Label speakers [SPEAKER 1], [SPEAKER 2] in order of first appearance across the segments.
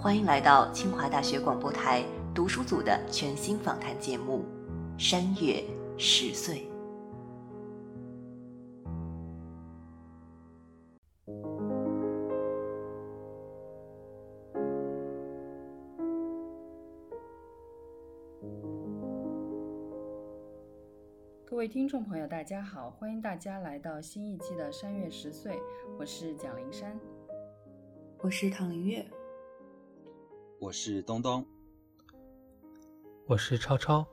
[SPEAKER 1] 欢迎来到清华大学广播台读书组的全新访谈节目《山月十岁》。
[SPEAKER 2] 各位听众朋友，大家好，欢迎大家来到新一期的《山月十岁》，我是蒋灵山，
[SPEAKER 3] 我是唐林月。
[SPEAKER 4] 我是东东，
[SPEAKER 5] 我是超超。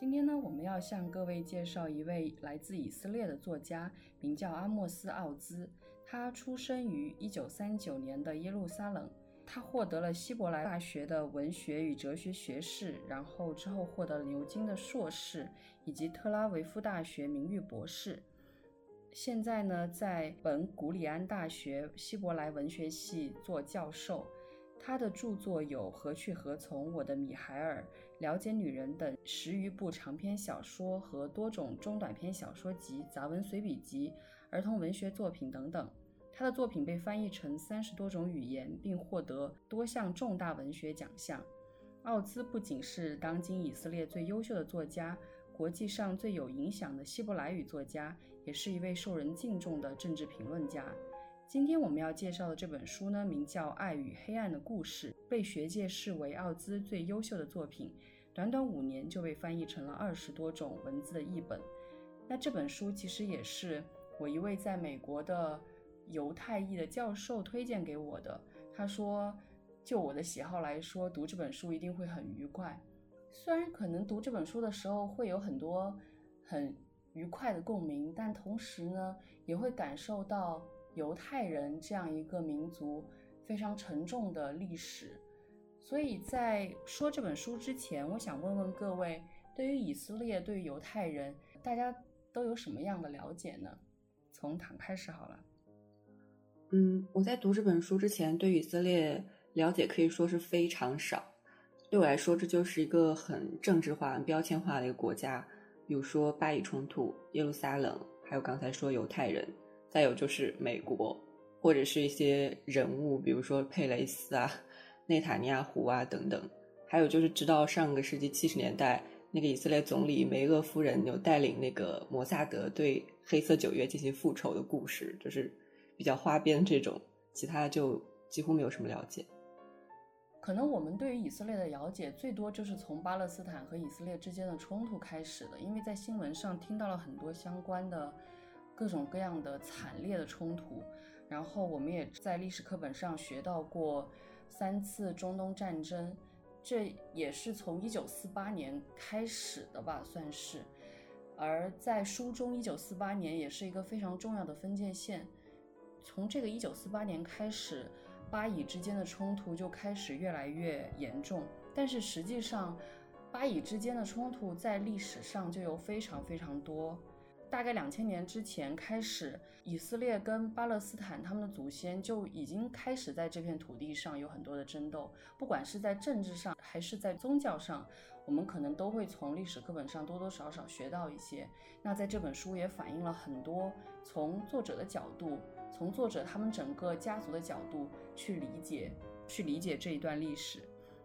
[SPEAKER 2] 今天呢，我们要向各位介绍一位来自以色列的作家，名叫阿莫斯·奥兹。他出生于一九三九年的耶路撒冷，他获得了希伯来大学的文学与哲学学士，然后之后获得了牛津的硕士以及特拉维夫大学名誉博士。现在呢，在本古里安大学希伯来文学系做教授。他的著作有《何去何从》、《我的米海尔》、《了解女人》等十余部长篇小说和多种中短篇小说集、杂文随笔集、儿童文学作品等等。他的作品被翻译成三十多种语言，并获得多项重大文学奖项。奥兹不仅是当今以色列最优秀的作家，国际上最有影响的希伯来语作家，也是一位受人敬重的政治评论家。今天我们要介绍的这本书呢，名叫《爱与黑暗的故事》，被学界视为奥兹最优秀的作品。短短五年就被翻译成了二十多种文字的译本。那这本书其实也是我一位在美国的犹太裔的教授推荐给我的。他说，就我的喜好来说，读这本书一定会很愉快。虽然可能读这本书的时候会有很多很愉快的共鸣，但同时呢，也会感受到。犹太人这样一个民族非常沉重的历史，所以在说这本书之前，我想问问各位，对于以色列，对于犹太人，大家都有什么样的了解呢？从唐开始好了。
[SPEAKER 3] 嗯，我在读这本书之前，对以色列了解可以说是非常少。对我来说，这就是一个很政治化、标签化的一个国家，比如说巴以冲突、耶路撒冷，还有刚才说犹太人。再有就是美国，或者是一些人物，比如说佩雷斯啊、内塔尼亚胡啊等等。还有就是知道上个世纪七十年代，那个以色列总理梅厄夫人有带领那个摩萨德对黑色九月进行复仇的故事，就是比较花边这种。其他就几乎没有什么了解。
[SPEAKER 2] 可能我们对于以色列的了解最多就是从巴勒斯坦和以色列之间的冲突开始的，因为在新闻上听到了很多相关的。各种各样的惨烈的冲突，然后我们也在历史课本上学到过三次中东战争，这也是从一九四八年开始的吧，算是。而在书中，一九四八年也是一个非常重要的分界线。从这个一九四八年开始，巴以之间的冲突就开始越来越严重。但是实际上，巴以之间的冲突在历史上就有非常非常多。大概两千年之前开始，以色列跟巴勒斯坦他们的祖先就已经开始在这片土地上有很多的争斗，不管是在政治上还是在宗教上，我们可能都会从历史课本上多多少少学到一些。那在这本书也反映了很多从作者的角度，从作者他们整个家族的角度去理解，去理解这一段历史。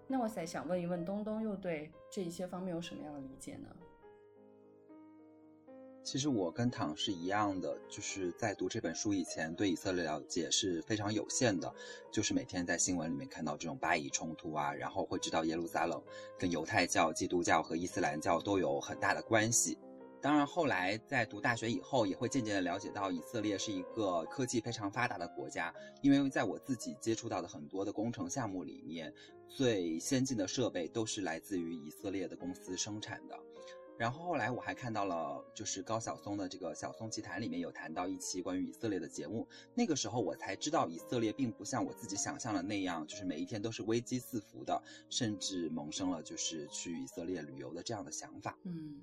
[SPEAKER 2] 那我在想问一问东东，又对这一些方面有什么样的理解呢？
[SPEAKER 4] 其实我跟唐是一样的，就是在读这本书以前，对以色列了解是非常有限的，就是每天在新闻里面看到这种巴以冲突啊，然后会知道耶路撒冷跟犹太教、基督教和伊斯兰教都有很大的关系。当然，后来在读大学以后，也会渐渐的了解到以色列是一个科技非常发达的国家，因为在我自己接触到的很多的工程项目里面，最先进的设备都是来自于以色列的公司生产的。然后后来我还看到了，就是高晓松的这个《晓松奇谈》里面有谈到一期关于以色列的节目。那个时候我才知道，以色列并不像我自己想象的那样，就是每一天都是危机四伏的，甚至萌生了就是去以色列旅游的这样的想法。
[SPEAKER 2] 嗯。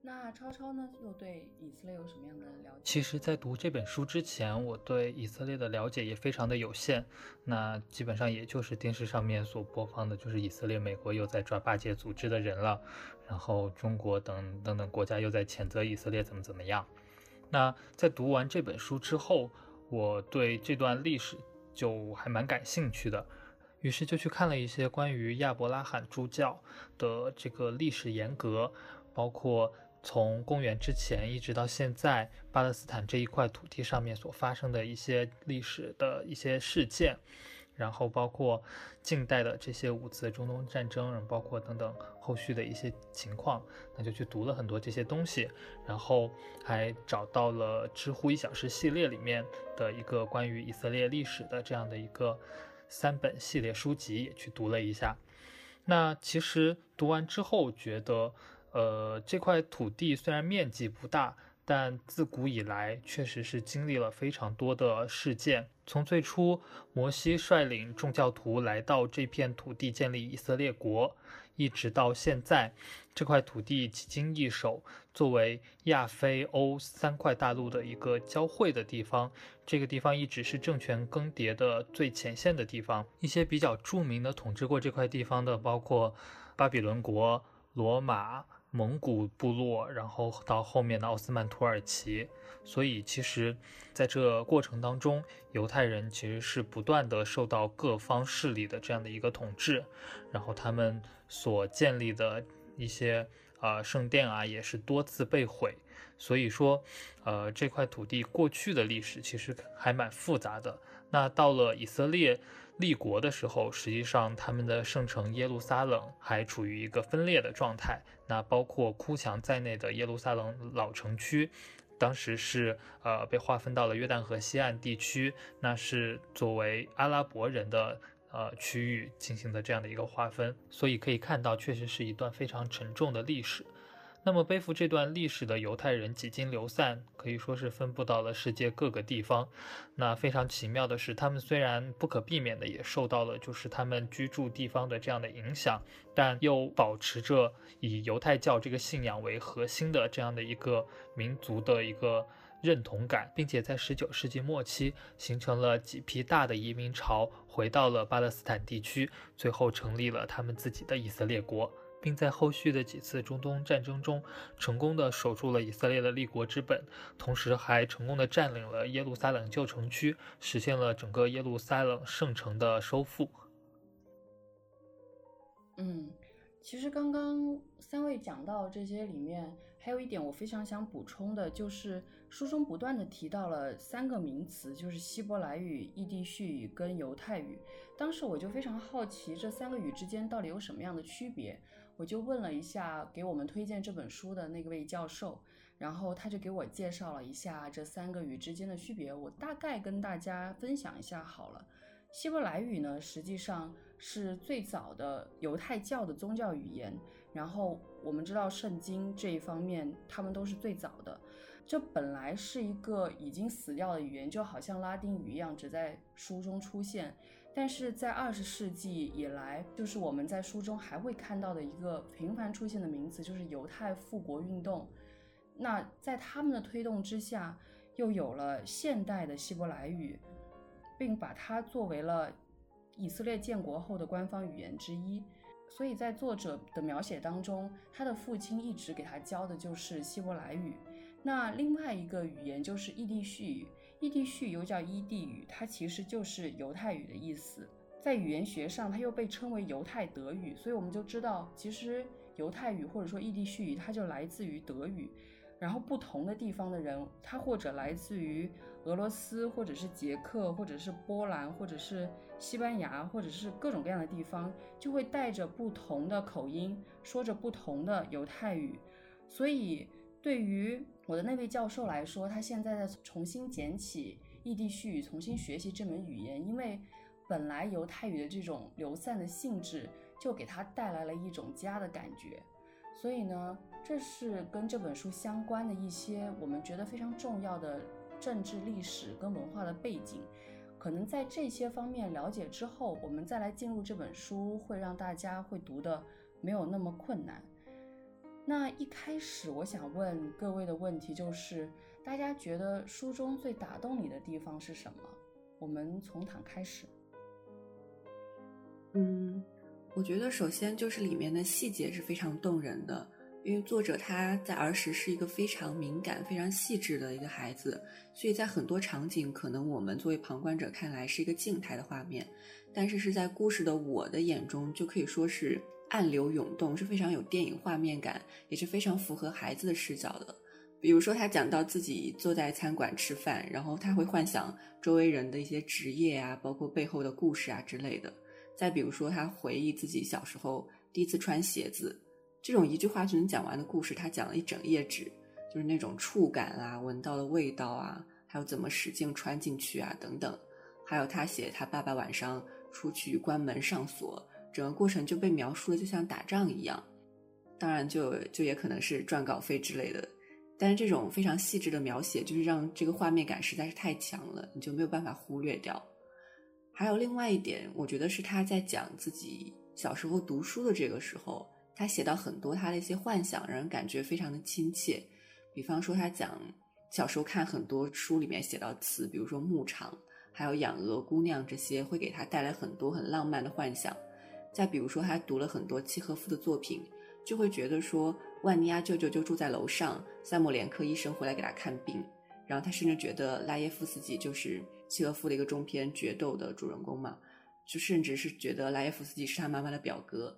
[SPEAKER 2] 那超超呢？又对以色列有什么样的了解？
[SPEAKER 5] 其实，在读这本书之前，我对以色列的了解也非常的有限。那基本上也就是电视上面所播放的，就是以色列、美国又在抓巴结组织的人了，然后中国等等等国家又在谴责以色列怎么怎么样。那在读完这本书之后，我对这段历史就还蛮感兴趣的，于是就去看了一些关于亚伯拉罕诸教的这个历史沿革，包括。从公元之前一直到现在，巴勒斯坦这一块土地上面所发生的一些历史的一些事件，然后包括近代的这些五次中东战争，然后包括等等后续的一些情况，那就去读了很多这些东西，然后还找到了知乎一小时系列里面的一个关于以色列历史的这样的一个三本系列书籍，也去读了一下。那其实读完之后觉得。呃，这块土地虽然面积不大，但自古以来确实是经历了非常多的事件。从最初摩西率领众教徒来到这片土地建立以色列国，一直到现在，这块土地几经易手，作为亚非欧三块大陆的一个交汇的地方，这个地方一直是政权更迭的最前线的地方。一些比较著名的统治过这块地方的，包括巴比伦国、罗马。蒙古部落，然后到后面的奥斯曼土耳其，所以其实在这过程当中，犹太人其实是不断的受到各方势力的这样的一个统治，然后他们所建立的一些呃圣殿啊，也是多次被毁，所以说，呃这块土地过去的历史其实还蛮复杂的。那到了以色列。立国的时候，实际上他们的圣城耶路撒冷还处于一个分裂的状态。那包括哭墙在内的耶路撒冷老城区，当时是呃被划分到了约旦河西岸地区，那是作为阿拉伯人的呃区域进行的这样的一个划分。所以可以看到，确实是一段非常沉重的历史。那么背负这段历史的犹太人几经流散，可以说是分布到了世界各个地方。那非常奇妙的是，他们虽然不可避免的也受到了就是他们居住地方的这样的影响，但又保持着以犹太教这个信仰为核心的这样的一个民族的一个认同感，并且在十九世纪末期形成了几批大的移民潮，回到了巴勒斯坦地区，最后成立了他们自己的以色列国。并在后续的几次中东战争中，成功的守住了以色列的立国之本，同时还成功的占领了耶路撒冷旧城区，实现了整个耶路撒冷圣城的收复。
[SPEAKER 2] 嗯，其实刚刚三位讲到这些里面，还有一点我非常想补充的，就是书中不断的提到了三个名词，就是希伯来语、伊地叙语跟犹太语。当时我就非常好奇，这三个语之间到底有什么样的区别？我就问了一下给我们推荐这本书的那位教授，然后他就给我介绍了一下这三个语之间的区别。我大概跟大家分享一下好了。希伯来语呢，实际上是最早的犹太教的宗教语言。然后我们知道圣经这一方面，他们都是最早的。这本来是一个已经死掉的语言，就好像拉丁语一样，只在书中出现。但是在二十世纪以来，就是我们在书中还会看到的一个频繁出现的名词，就是犹太复国运动。那在他们的推动之下，又有了现代的希伯来语，并把它作为了以色列建国后的官方语言之一。所以在作者的描写当中，他的父亲一直给他教的就是希伯来语。那另外一个语言就是伊地叙语。伊地叙又叫伊地语，它其实就是犹太语的意思。在语言学上，它又被称为犹太德语。所以我们就知道，其实犹太语或者说伊地叙语，它就来自于德语。然后不同的地方的人，他或者来自于俄罗斯，或者是捷克，或者是波兰，或者是西班牙，或者是各种各样的地方，就会带着不同的口音，说着不同的犹太语。所以对于我的那位教授来说，他现在在重新捡起异地絮语，重新学习这门语言，因为本来犹太语的这种流散的性质，就给他带来了一种家的感觉。所以呢，这是跟这本书相关的一些我们觉得非常重要的政治历史跟文化的背景。可能在这些方面了解之后，我们再来进入这本书，会让大家会读的没有那么困难。那一开始我想问各位的问题就是，大家觉得书中最打动你的地方是什么？我们从躺开始。
[SPEAKER 3] 嗯，我觉得首先就是里面的细节是非常动人的。因为作者他在儿时是一个非常敏感、非常细致的一个孩子，所以在很多场景，可能我们作为旁观者看来是一个静态的画面，但是是在故事的我的眼中，就可以说是暗流涌动，是非常有电影画面感，也是非常符合孩子的视角的。比如说，他讲到自己坐在餐馆吃饭，然后他会幻想周围人的一些职业啊，包括背后的故事啊之类的。再比如说，他回忆自己小时候第一次穿鞋子。这种一句话就能讲完的故事，他讲了一整页纸，就是那种触感啊、闻到的味道啊，还有怎么使劲穿进去啊等等，还有他写他爸爸晚上出去关门上锁，整个过程就被描述的就像打仗一样。当然，就就也可能是赚稿费之类的，但是这种非常细致的描写，就是让这个画面感实在是太强了，你就没有办法忽略掉。还有另外一点，我觉得是他在讲自己小时候读书的这个时候。他写到很多他的一些幻想，让人感觉非常的亲切。比方说，他讲小时候看很多书里面写到词，比如说牧场，还有养鹅姑娘这些，会给他带来很多很浪漫的幻想。再比如说，他读了很多契诃夫的作品，就会觉得说万尼亚舅舅就住在楼上，塞莫连科医生回来给他看病。然后他甚至觉得拉耶夫斯基就是契诃夫的一个中篇决斗的主人公嘛，就甚至是觉得拉耶夫斯基是他妈妈的表哥。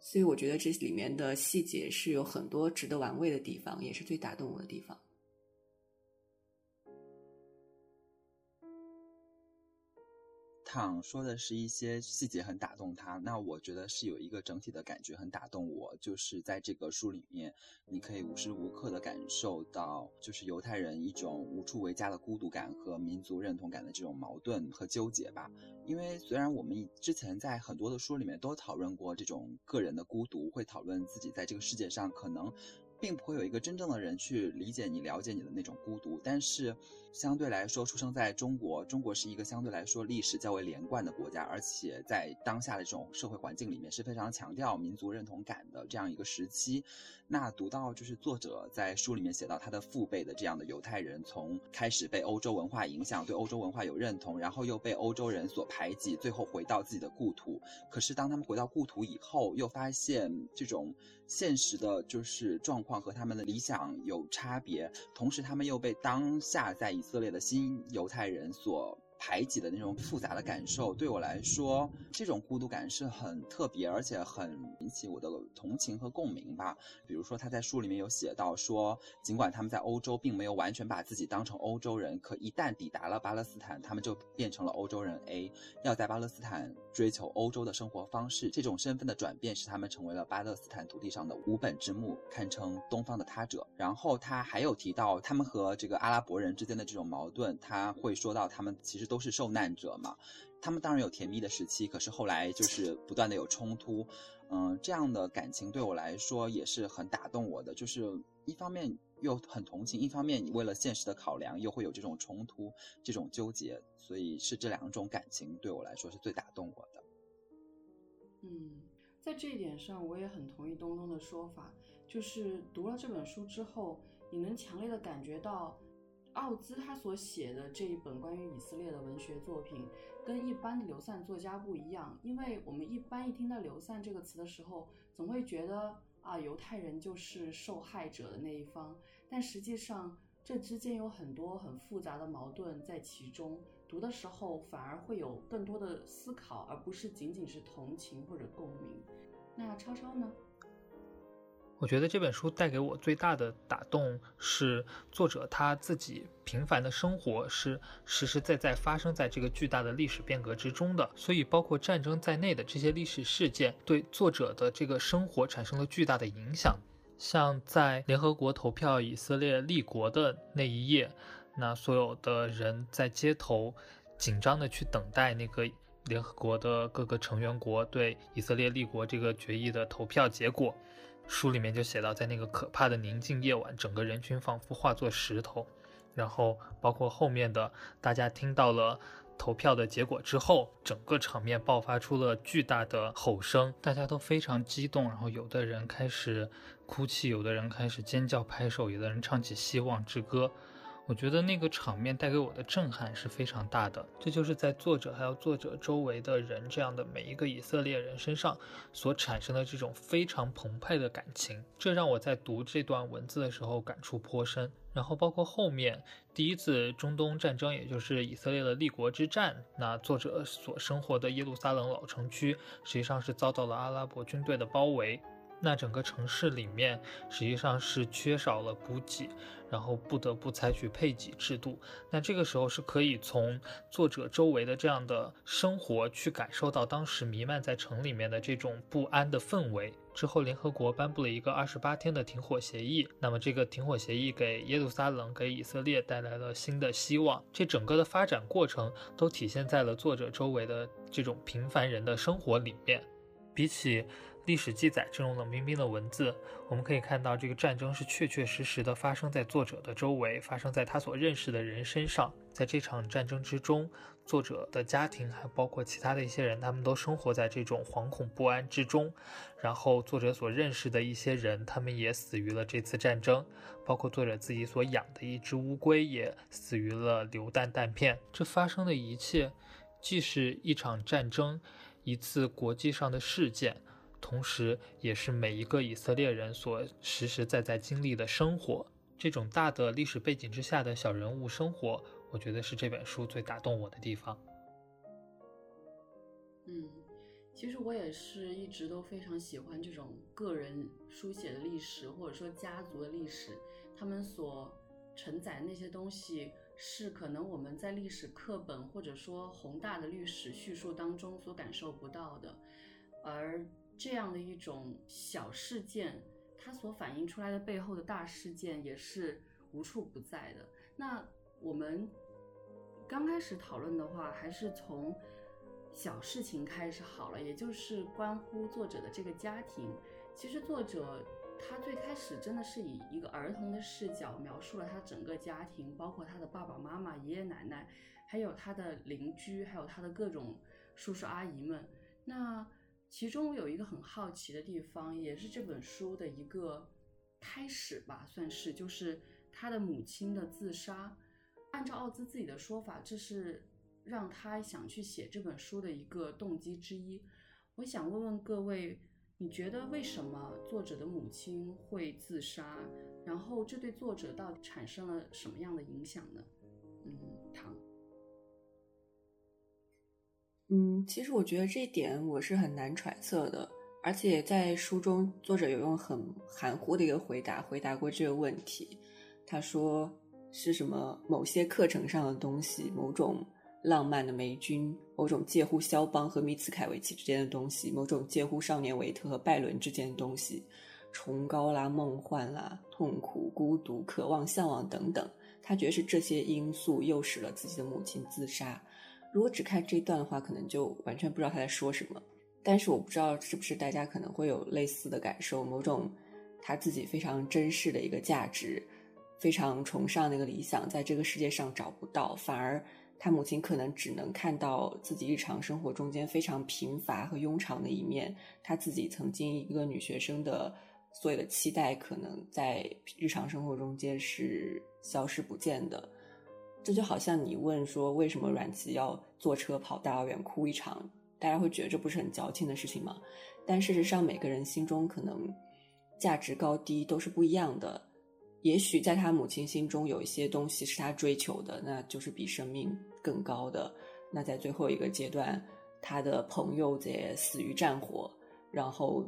[SPEAKER 3] 所以我觉得这里面的细节是有很多值得玩味的地方，也是最打动我的地方。
[SPEAKER 4] 躺说的是一些细节很打动他，那我觉得是有一个整体的感觉很打动我，就是在这个书里面，你可以无时无刻的感受到，就是犹太人一种无处为家的孤独感和民族认同感的这种矛盾和纠结吧。因为虽然我们之前在很多的书里面都讨论过这种个人的孤独，会讨论自己在这个世界上可能。并不会有一个真正的人去理解你、了解你的那种孤独，但是相对来说，出生在中国，中国是一个相对来说历史较为连贯的国家，而且在当下的这种社会环境里面是非常强调民族认同感的这样一个时期。那读到就是作者在书里面写到他的父辈的这样的犹太人，从开始被欧洲文化影响，对欧洲文化有认同，然后又被欧洲人所排挤，最后回到自己的故土。可是当他们回到故土以后，又发现这种现实的就是状况和他们的理想有差别，同时他们又被当下在以色列的新犹太人所。排挤的那种复杂的感受，对我来说，这种孤独感是很特别，而且很引起我的同情和共鸣吧。比如说，他在书里面有写到说，尽管他们在欧洲并没有完全把自己当成欧洲人，可一旦抵达了巴勒斯坦，他们就变成了欧洲人 A，要在巴勒斯坦追求欧洲的生活方式。这种身份的转变使他们成为了巴勒斯坦土地上的无本之木，堪称东方的他者。然后他还有提到他们和这个阿拉伯人之间的这种矛盾，他会说到他们其实。都是受难者嘛，他们当然有甜蜜的时期，可是后来就是不断的有冲突，嗯，这样的感情对我来说也是很打动我的，就是一方面又很同情，一方面你为了现实的考量又会有这种冲突、这种纠结，所以是这两种感情对我来说是最打动我的。
[SPEAKER 2] 嗯，在这一点上我也很同意东东的说法，就是读了这本书之后，你能强烈的感觉到。奥兹他所写的这一本关于以色列的文学作品，跟一般的流散作家不一样，因为我们一般一听到“流散”这个词的时候，总会觉得啊，犹太人就是受害者的那一方，但实际上这之间有很多很复杂的矛盾在其中，读的时候反而会有更多的思考，而不是仅仅是同情或者共鸣。那超超呢？
[SPEAKER 5] 我觉得这本书带给我最大的打动是作者他自己平凡的生活是实实在在发生在这个巨大的历史变革之中的，所以包括战争在内的这些历史事件对作者的这个生活产生了巨大的影响。像在联合国投票以色列立国的那一夜，那所有的人在街头紧张的去等待那个联合国的各个成员国对以色列立国这个决议的投票结果。书里面就写到，在那个可怕的宁静夜晚，整个人群仿佛化作石头。然后包括后面的，大家听到了投票的结果之后，整个场面爆发出了巨大的吼声，大家都非常激动。然后有的人开始哭泣，有的人开始尖叫拍手，有的人唱起《希望之歌》。我觉得那个场面带给我的震撼是非常大的，这就是在作者还有作者周围的人这样的每一个以色列人身上所产生的这种非常澎湃的感情，这让我在读这段文字的时候感触颇深。然后包括后面第一次中东战争，也就是以色列的立国之战，那作者所生活的耶路撒冷老城区实际上是遭到了阿拉伯军队的包围。那整个城市里面实际上是缺少了补给，然后不得不采取配给制度。那这个时候是可以从作者周围的这样的生活去感受到当时弥漫在城里面的这种不安的氛围。之后，联合国颁布了一个二十八天的停火协议。那么，这个停火协议给耶路撒冷、给以色列带来了新的希望。这整个的发展过程都体现在了作者周围的这种平凡人的生活里面。比起历史记载这种冷冰冰的文字，我们可以看到这个战争是确确实实的发生在作者的周围，发生在他所认识的人身上。在这场战争之中，作者的家庭还包括其他的一些人，他们都生活在这种惶恐不安之中。然后，作者所认识的一些人，他们也死于了这次战争，包括作者自己所养的一只乌龟也死于了榴弹弹片。这发生的一切，既是一场战争，一次国际上的事件。同时，也是每一个以色列人所实实在在经历的生活。这种大的历史背景之下的小人物生活，我觉得是这本书最打动我的地方。
[SPEAKER 2] 嗯，其实我也是一直都非常喜欢这种个人书写的历史，或者说家族的历史。他们所承载那些东西，是可能我们在历史课本或者说宏大的历史叙述当中所感受不到的，而。这样的一种小事件，它所反映出来的背后的大事件也是无处不在的。那我们刚开始讨论的话，还是从小事情开始好了，也就是关乎作者的这个家庭。其实作者他最开始真的是以一个儿童的视角描述了他整个家庭，包括他的爸爸妈妈、爷爷奶奶，还有他的邻居，还有他的各种叔叔阿姨们。那其中有一个很好奇的地方，也是这本书的一个开始吧，算是就是他的母亲的自杀。按照奥兹自己的说法，这是让他想去写这本书的一个动机之一。我想问问各位，你觉得为什么作者的母亲会自杀？然后这对作者到底产生了什么样的影响呢？嗯，唐。
[SPEAKER 3] 嗯，其实我觉得这一点我是很难揣测的，而且在书中，作者有用很含糊的一个回答回答过这个问题。他说是什么某些课程上的东西，某种浪漫的霉菌，某种介乎肖邦和米茨凯维奇之间的东西，某种介乎少年维特和拜伦之间的东西，崇高啦、梦幻啦、痛苦、孤独、渴望、向往等等。他觉得是这些因素诱使了自己的母亲自杀。如果只看这一段的话，可能就完全不知道他在说什么。但是我不知道是不是大家可能会有类似的感受，某种他自己非常珍视的一个价值，非常崇尚的一个理想，在这个世界上找不到，反而他母亲可能只能看到自己日常生活中间非常贫乏和庸常的一面。他自己曾经一个女学生的所有的期待，可能在日常生活中间是消失不见的。这就好像你问说为什么阮籍要坐车跑大老远哭一场，大家会觉得这不是很矫情的事情吗？但事实上，每个人心中可能价值高低都是不一样的。也许在他母亲心中有一些东西是他追求的，那就是比生命更高的。那在最后一个阶段，他的朋友也死于战火，然后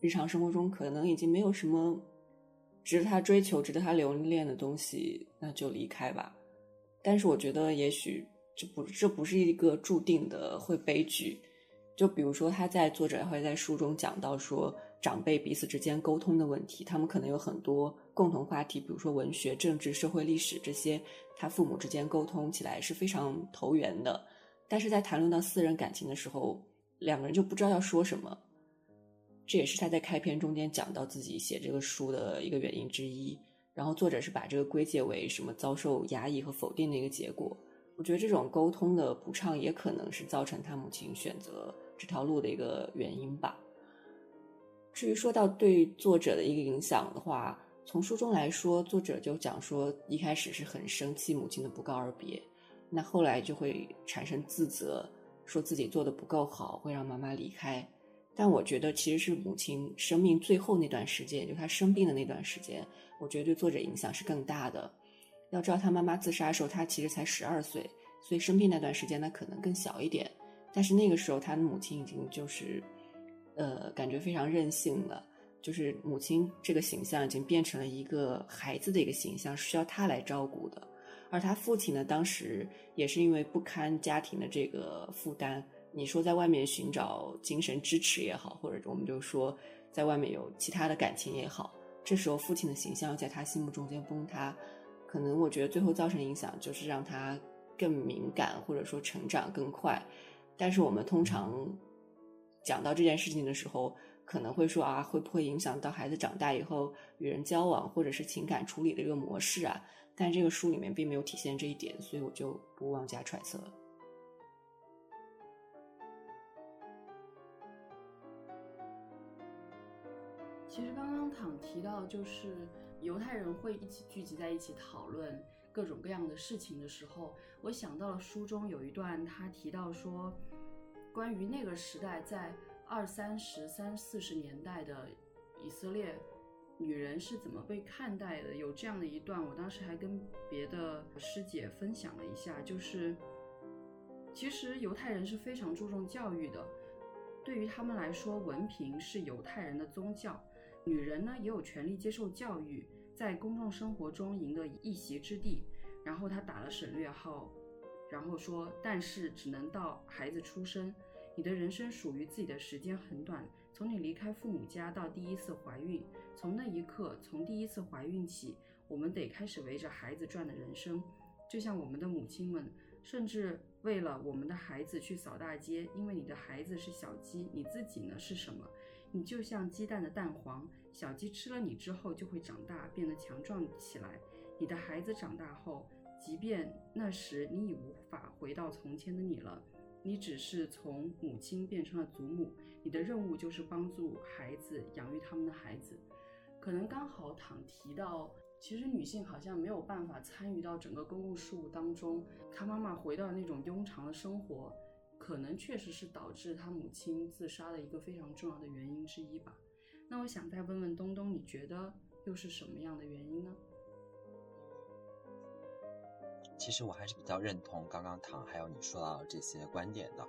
[SPEAKER 3] 日常生活中可能已经没有什么值得他追求、值得他留恋的东西，那就离开吧。但是我觉得，也许这不这不是一个注定的会悲剧。就比如说，他在作者会在书中讲到说，长辈彼此之间沟通的问题，他们可能有很多共同话题，比如说文学、政治、社会、历史这些，他父母之间沟通起来是非常投缘的。但是在谈论到私人感情的时候，两个人就不知道要说什么。这也是他在开篇中间讲到自己写这个书的一个原因之一。然后作者是把这个归结为什么遭受压抑和否定的一个结果。我觉得这种沟通的不畅也可能是造成他母亲选择这条路的一个原因吧。至于说到对作者的一个影响的话，从书中来说，作者就讲说一开始是很生气母亲的不告而别，那后来就会产生自责，说自己做的不够好，会让妈妈离开。但我觉得其实是母亲生命最后那段时间，就她生病的那段时间，我觉得对作者影响是更大的。要知道，他妈妈自杀的时候，他其实才十二岁，所以生病那段时间，他可能更小一点。但是那个时候，他的母亲已经就是。呃，感觉非常任性了，就是母亲这个形象已经变成了一个孩子的一个形象，需要他来照顾的。而他父亲呢，当时也是因为不堪家庭的这个负担，你说在外面寻找精神支持也好，或者我们就说在外面有其他的感情也好，这时候父亲的形象在他心目中间崩塌，可能我觉得最后造成影响就是让他更敏感，或者说成长更快。但是我们通常。讲到这件事情的时候，可能会说啊，会不会影响到孩子长大以后与人交往或者是情感处理的一个模式啊？但这个书里面并没有体现这一点，所以我就不妄加揣测了。
[SPEAKER 2] 其实刚刚躺提到，就是犹太人会一起聚集在一起讨论各种各样的事情的时候，我想到了书中有一段，他提到说。关于那个时代，在二三十、三四十年代的以色列，女人是怎么被看待的？有这样的一段，我当时还跟别的师姐分享了一下，就是其实犹太人是非常注重教育的，对于他们来说，文凭是犹太人的宗教，女人呢也有权利接受教育，在公众生活中赢得一席之地。然后他打了省略号，然后说，但是只能到孩子出生。你的人生属于自己的时间很短，从你离开父母家到第一次怀孕，从那一刻，从第一次怀孕起，我们得开始围着孩子转的人生。就像我们的母亲们，甚至为了我们的孩子去扫大街，因为你的孩子是小鸡，你自己呢是什么？你就像鸡蛋的蛋黄，小鸡吃了你之后就会长大，变得强壮起来。你的孩子长大后，即便那时你已无法回到从前的你了。你只是从母亲变成了祖母，你的任务就是帮助孩子养育他们的孩子。可能刚好躺提到，其实女性好像没有办法参与到整个公共事务当中。她妈妈回到那种庸常的生活，可能确实是导致他母亲自杀的一个非常重要的原因之一吧。那我想再问问东东，你觉得又是什么样的原因呢？
[SPEAKER 4] 其实我还是比较认同刚刚唐还有你说到这些观点的。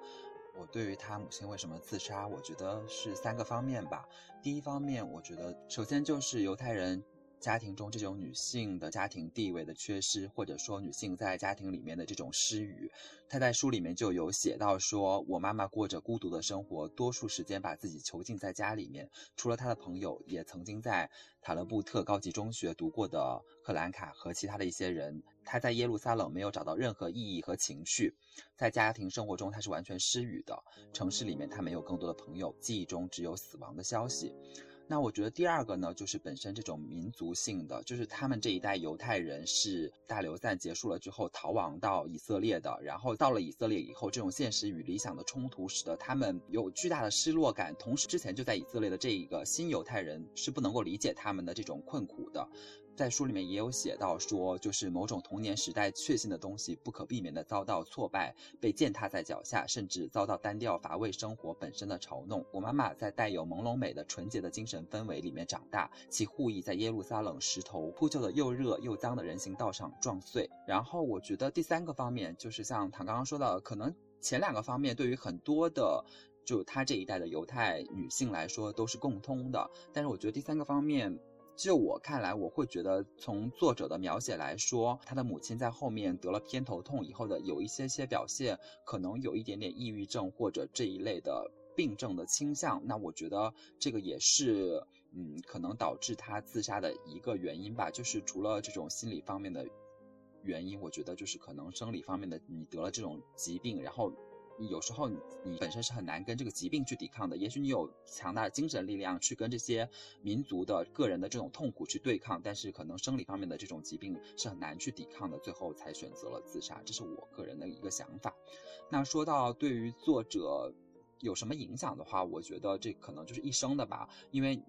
[SPEAKER 4] 我对于他母亲为什么自杀，我觉得是三个方面吧。第一方面，我觉得首先就是犹太人。家庭中这种女性的家庭地位的缺失，或者说女性在家庭里面的这种失语，她在书里面就有写到说，我妈妈过着孤独的生活，多数时间把自己囚禁在家里面。除了她的朋友，也曾经在塔勒布特高级中学读过的克兰卡和其他的一些人，她在耶路撒冷没有找到任何意义和情绪，在家庭生活中她是完全失语的。城市里面她没有更多的朋友，记忆中只有死亡的消息。那我觉得第二个呢，就是本身这种民族性的，就是他们这一代犹太人是大流散结束了之后逃亡到以色列的，然后到了以色列以后，这种现实与理想的冲突，使得他们有巨大的失落感。同时，之前就在以色列的这一个新犹太人是不能够理解他们的这种困苦的。在书里面也有写到说，就是某种童年时代确信的东西，不可避免的遭到挫败，被践踏在脚下，甚至遭到单调乏味生活本身的嘲弄。我妈妈在带有朦胧美的纯洁的精神氛围里面长大，其护翼在耶路撒冷石头铺就的又热又脏的人行道上撞碎。然后我觉得第三个方面就是像他刚刚说到的，可能前两个方面对于很多的就他这一代的犹太女性来说都是共通的，但是我觉得第三个方面。就我看来，我会觉得从作者的描写来说，他的母亲在后面得了偏头痛以后的有一些些表现，可能有一点点抑郁症或者这一类的病症的倾向。那我觉得这个也是，嗯，可能导致他自杀的一个原因吧。就是除了这种心理方面的原因，我觉得就是可能生理方面的，你得了这种疾病，然后有时候你本身是很难跟这个疾病去抵抗的。也许你有强大的精神力量去跟这些民族的个人的这种痛苦去对抗，但是可能生理方面的这种疾病是很难去抵抗的，最后才选择了自杀。这是我个人的一个想法。那说到对于作者有什么影响的话，我觉得这可能就是一生的吧，因为。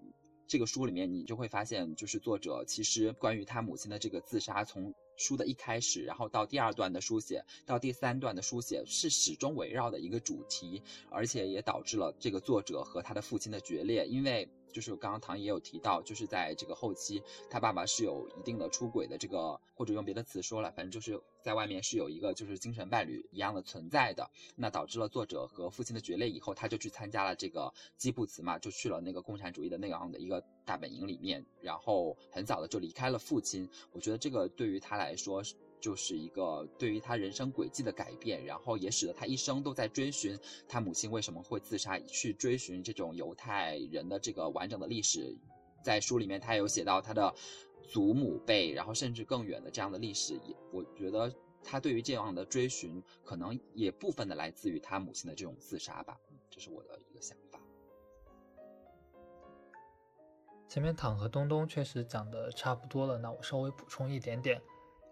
[SPEAKER 4] 这个书里面，你就会发现，就是作者其实关于他母亲的这个自杀，从书的一开始，然后到第二段的书写，到第三段的书写，是始终围绕的一个主题，而且也导致了这个作者和他的父亲的决裂，因为。就是刚刚唐也有提到，就是在这个后期，他爸爸是有一定的出轨的这个，或者用别的词说了，反正就是在外面是有一个就是精神伴侣一样的存在的，那导致了作者和父亲的决裂以后，他就去参加了这个基布茨嘛，就去了那个共产主义的那样的一个大本营里面，然后很早的就离开了父亲。我觉得这个对于他来说。就是一个对于他人生轨迹的改变，然后也使得他一生都在追寻他母亲为什么会自杀，去追寻这种犹太人的这个完整的历史。在书里面，他有写到他的祖母辈，然后甚至更远的这样的历史。也我觉得他对于这样的追寻，可能也部分的来自于他母亲的这种自杀吧。这是我的一个想法。
[SPEAKER 5] 前面躺和东东确实讲的差不多了，那我稍微补充一点点。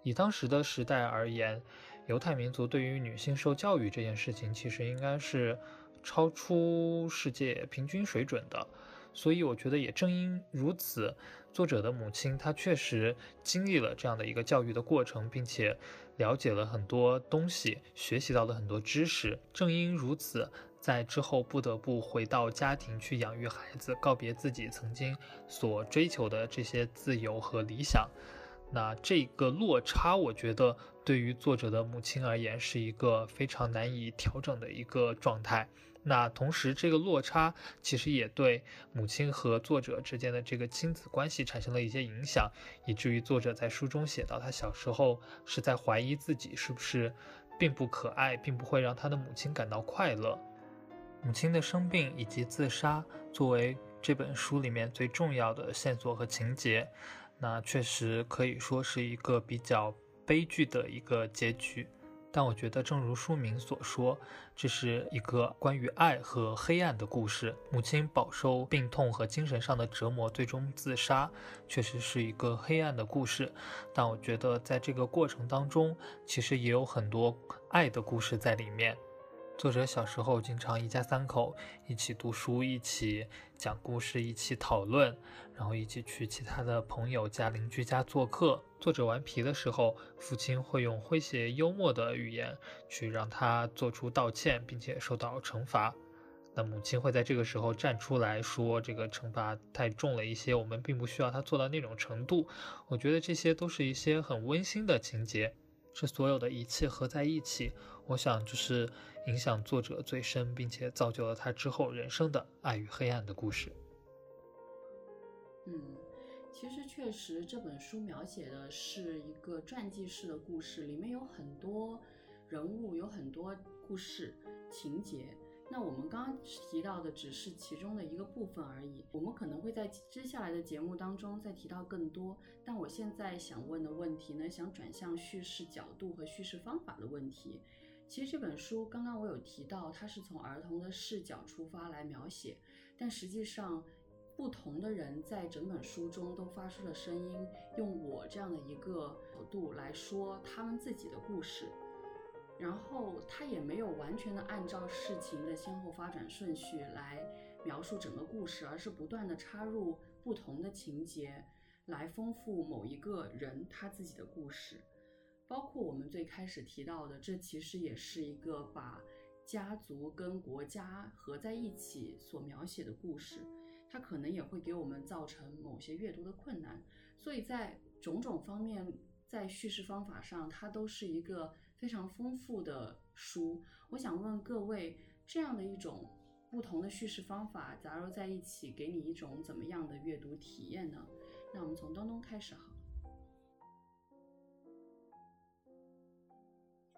[SPEAKER 5] 以当时的时代而言，犹太民族对于女性受教育这件事情，其实应该是超出世界平均水准的。所以，我觉得也正因如此，作者的母亲她确实经历了这样的一个教育的过程，并且了解了很多东西，学习到了很多知识。正因如此，在之后不得不回到家庭去养育孩子，告别自己曾经所追求的这些自由和理想。那这个落差，我觉得对于作者的母亲而言是一个非常难以调整的一个状态。那同时，这个落差其实也对母亲和作者之间的这个亲子关系产生了一些影响，以至于作者在书中写到，他小时候是在怀疑自己是不是并不可爱，并不会让他的母亲感到快乐。母亲的生病以及自杀作为这本书里面最重要的线索和情节。那确实可以说是一个比较悲剧的一个结局，但我觉得，正如书名所说，这是一个关于爱和黑暗的故事。母亲饱受病痛和精神上的折磨，最终自杀，确实是一个黑暗的故事。但我觉得，在这个过程当中，其实也有很多爱的故事在里面。作者小时候经常一家三口一起读书，一起讲故事，一起讨论，然后一起去其他的朋友家、邻居家做客。作者顽皮的时候，父亲会用诙谐幽默的语言去让他做出道歉，并且受到惩罚。那母亲会在这个时候站出来说：“这个惩罚太重了一些，我们并不需要他做到那种程度。”我觉得这些都是一些很温馨的情节。这所有的一切合在一起，我想就是影响作者最深，并且造就了他之后人生的爱与黑暗的故事。
[SPEAKER 2] 嗯，其实确实这本书描写的是一个传记式的故事，里面有很多人物，有很多故事情节。那我们刚刚提到的只是其中的一个部分而已，我们可能会在接下来的节目当中再提到更多。但我现在想问的问题呢，想转向叙事角度和叙事方法的问题。其实这本书刚刚我有提到，它是从儿童的视角出发来描写，但实际上不同的人在整本书中都发出了声音，用我这样的一个角度来说他们自己的故事。然后他也没有完全的按照事情的先后发展顺序来描述整个故事，而是不断的插入不同的情节，来丰富某一个人他自己的故事。包括我们最开始提到的，这其实也是一个把家族跟国家合在一起所描写的故事，它可能也会给我们造成某些阅读的困难。所以在种种方面，在叙事方法上，它都是一个。非常丰富的书，我想问各位，这样的一种不同的叙事方法杂糅在一起，给你一种怎么样的阅读体验呢？那我们从东东开始好。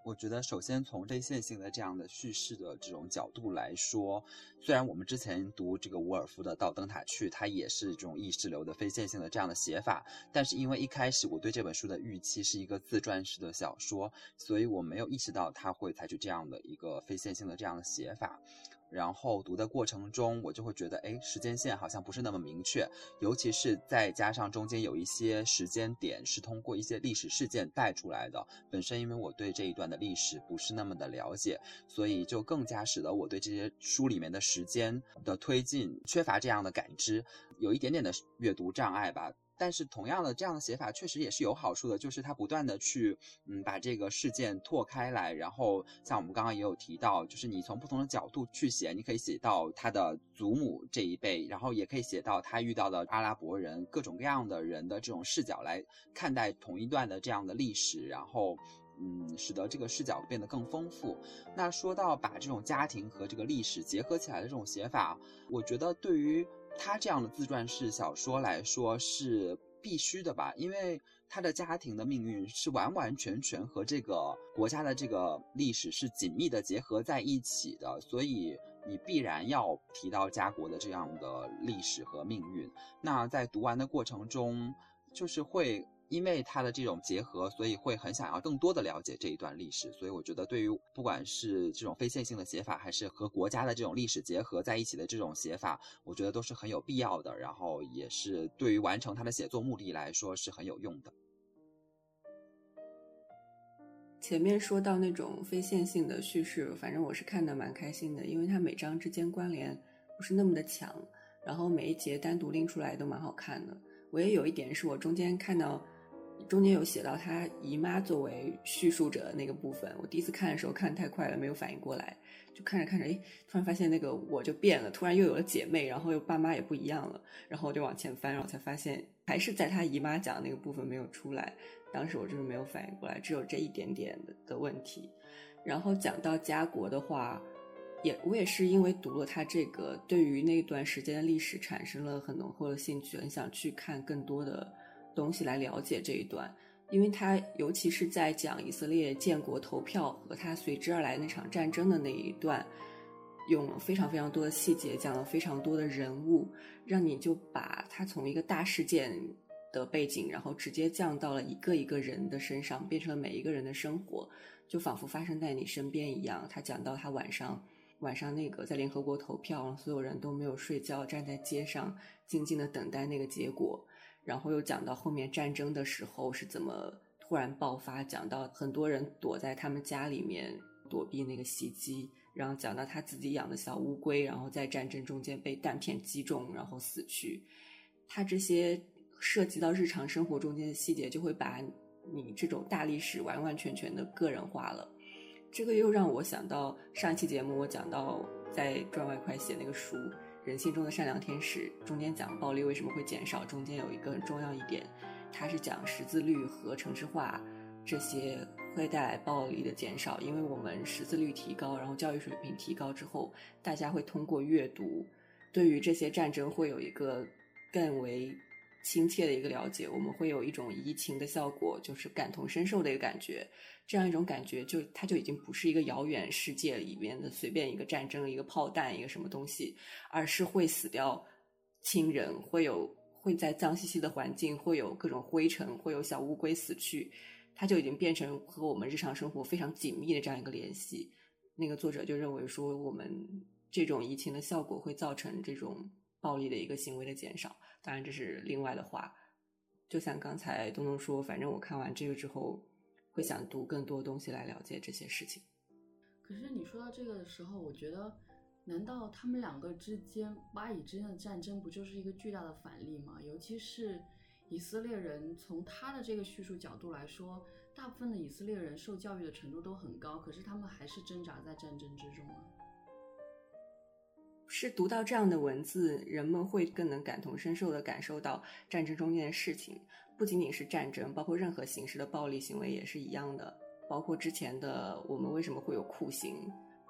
[SPEAKER 4] 我觉得，首先从非线性的这样的叙事的这种角度来说，虽然我们之前读这个伍尔夫的《到灯塔去》，它也是这种意识流的非线性的这样的写法，但是因为一开始我对这本书的预期是一个自传式的小说，所以我没有意识到它会采取这样的一个非线性的这样的写法。然后读的过程中，我就会觉得，哎，时间线好像不是那么明确，尤其是再加上中间有一些时间点是通过一些历史事件带出来的。本身因为我对这一段的历史不是那么的了解，所以就更加使得我对这些书里面的时间的推进缺乏这样的感知，有一点点的阅读障碍吧。但是同样的，这样的写法确实也是有好处的，就是它不断的去，嗯，把这个事件拓开来，然后像我们刚刚也有提到，就是你从不同的角度去写，你可以写到他的祖母这一辈，然后也可以写到他遇到的阿拉伯人各种各样的人的这种视角来看待同一段的这样的历史，然后，嗯，使得这个视角变得更丰富。那说到把这种家庭和这个历史结合起来的这种写法，我觉得对于。他这样的自传式小说来说是必须的吧，因为他的家庭的命运是完完全全和这个国家的这个历史是紧密的结合在一起的，所以你必然要提到家国的这样的历史和命运。那在读完的过程中，就是会。因为它的这种结合，所以会很想要更多的了解这一段历史。所以我觉得，对于不管是这种非线性的写法，还是和国家的这种历史结合在一起的这种写法，我觉得都是很有必要的。然后也是对于完成他的写作目的来说是很有用的。
[SPEAKER 3] 前面说到那种非线性的叙事，反正我是看的蛮开心的，因为它每章之间关联不是那么的强，然后每一节单独拎出来都蛮好看的。我也有一点是我中间看到。中间有写到他姨妈作为叙述者的那个部分，我第一次看的时候看太快了，没有反应过来，就看着看着，哎，突然发现那个我就变了，突然又有了姐妹，然后又爸妈也不一样了，然后我就往前翻，然后才发现还是在他姨妈讲的那个部分没有出来，当时我就是没有反应过来，只有这一点点的的问题。然后讲到家国的话，也我也是因为读了他这个，对于那段时间的历史产生了很浓厚的兴趣，很想去看更多的。东西来了解这一段，因为他尤其是在讲以色列建国投票和他随之而来那场战争的那一段，用了非常非常多的细节，讲了非常多的人物，让你就把他从一个大事件的背景，然后直接降到了一个一个人的身上，变成了每一个人的生活，就仿佛发生在你身边一样。他讲到他晚上晚上那个在联合国投票，所有人都没有睡觉，站在街上静静的等待那个结果。然后又讲到后面战争的时候是怎么突然爆发，讲到很多人躲在他们家里面躲避那个袭击，然后讲到他自己养的小乌龟，然后在战争中间被弹片击中，然后死去。他这些涉及到日常生活中间的细节，就会把你这种大历史完完全全的个人化了。这个又让我想到上一期节目我讲到在赚外快写那个书。人性中的善良天使中间讲暴力为什么会减少，中间有一个很重要一点，它是讲识字率和城市化这些会带来暴力的减少，因为我们识字率提高，然后教育水平提高之后，大家会通过阅读，对于这些战争会有一个更为。亲切的一个了解，我们会有一种移情的效果，就是感同身受的一个感觉。这样一种感觉，就它就已经不是一个遥远世界里面的随便一个战争、一个炮弹、一个什么东西，而是会死掉亲人，会有会在脏兮兮的环境，会有各种灰尘，会有小乌龟死去，它就已经变成和我们日常生活非常紧密的这样一个联系。那个作者就认为说，我们这种移情的效果会造成这种暴力的一个行为的减少。当然，这是另外的话。就像刚才东东说，反正我看完这个之后，会想读更多东西来了解这些事情。
[SPEAKER 2] 可是你说到这个的时候，我觉得，难道他们两个之间巴以之间的战争不就是一个巨大的反例吗？尤其是以色列人，从他的这个叙述角度来说，大部分的以色列人受教育的程度都很高，可是他们还是挣扎在战争之中啊。
[SPEAKER 3] 是读到这样的文字，人们会更能感同身受的感受到战争中间的事情，不仅仅是战争，包括任何形式的暴力行为也是一样的。包括之前的我们为什么会有酷刑，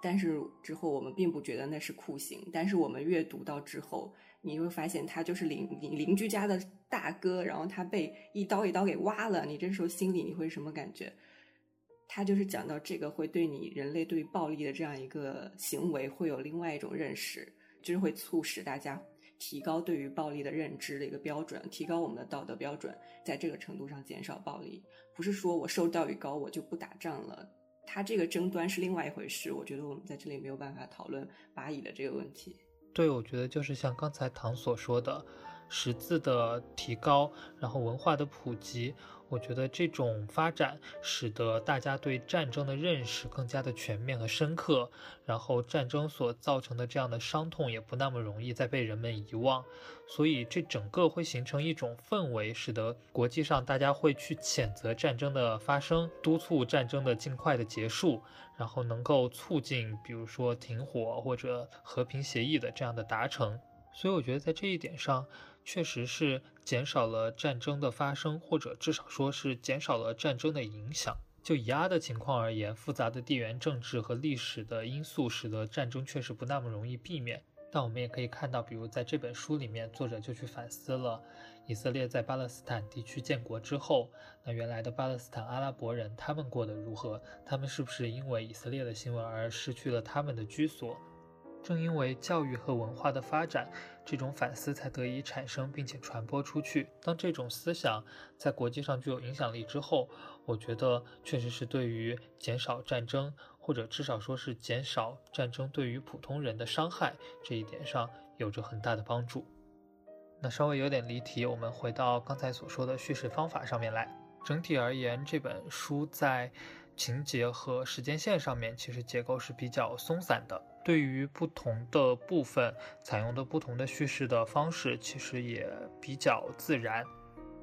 [SPEAKER 3] 但是之后我们并不觉得那是酷刑，但是我们阅读到之后，你会发现他就是邻邻邻居家的大哥，然后他被一刀一刀给挖了，你这时候心里你会什么感觉？他就是讲到这个会对你人类对暴力的这样一个行为会有另外一种认识，就是会促使大家提高对于暴力的认知的一个标准，提高我们的道德标准，在这个程度上减少暴力。不是说我受教育高我就不打仗了，他这个争端是另外一回事。我觉得我们在这里没有办法讨论巴以的这个问题。
[SPEAKER 5] 对，我觉得就是像刚才唐所说的，识字的提高，然后文化的普及。我觉得这种发展使得大家对战争的认识更加的全面和深刻，然后战争所造成的这样的伤痛也不那么容易再被人们遗忘，所以这整个会形成一种氛围，使得国际上大家会去谴责战争的发生，督促战争的尽快的结束，然后能够促进比如说停火或者和平协议的这样的达成。所以我觉得在这一点上。确实是减少了战争的发生，或者至少说是减少了战争的影响。就以阿的情况而言，复杂的地缘政治和历史的因素使得战争确实不那么容易避免。但我们也可以看到，比如在这本书里面，作者就去反思了以色列在巴勒斯坦地区建国之后，那原来的巴勒斯坦阿拉伯人他们过得如何？他们是不是因为以色列的行为而失去了他们的居所？正因为教育和文化的发展，这种反思才得以产生，并且传播出去。当这种思想在国际上具有影响力之后，我觉得确实是对于减少战争，或者至少说是减少战争对于普通人的伤害这一点上有着很大的帮助。那稍微有点离题，我们回到刚才所说的叙事方法上面来。整体而言，这本书在情节和时间线上面其实结构是比较松散的。对于不同的部分采用的不同的叙事的方式，其实也比较自然。